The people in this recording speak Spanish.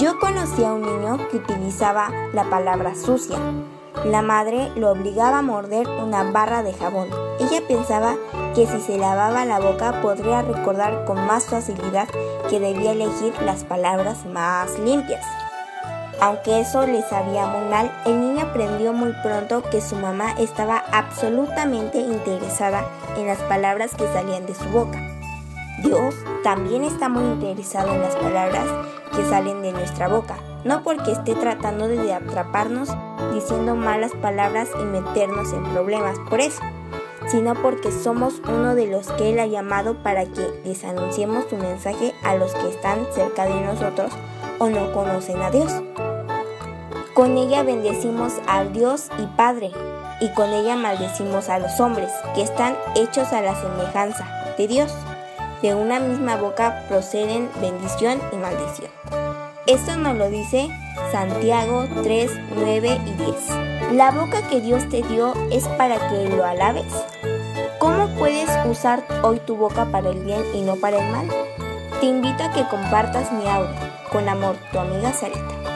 Yo conocí a un niño que utilizaba la palabra sucia. La madre lo obligaba a morder una barra de jabón. Ella pensaba que si se lavaba la boca podría recordar con más facilidad que debía elegir las palabras más limpias. Aunque eso le sabía muy mal, el niño aprendió muy pronto que su mamá estaba absolutamente interesada en las palabras que salían de su boca. Dios también está muy interesado en las palabras que salen de nuestra boca, no porque esté tratando de atraparnos diciendo malas palabras y meternos en problemas por eso, sino porque somos uno de los que Él ha llamado para que les anunciemos su mensaje a los que están cerca de nosotros o no conocen a Dios. Con ella bendecimos al Dios y Padre, y con ella maldecimos a los hombres, que están hechos a la semejanza de Dios. De una misma boca proceden bendición y maldición. Esto nos lo dice Santiago 3, 9 y 10. La boca que Dios te dio es para que lo alabes. ¿Cómo puedes usar hoy tu boca para el bien y no para el mal? Te invito a que compartas mi audio. Con amor, tu amiga Sarita.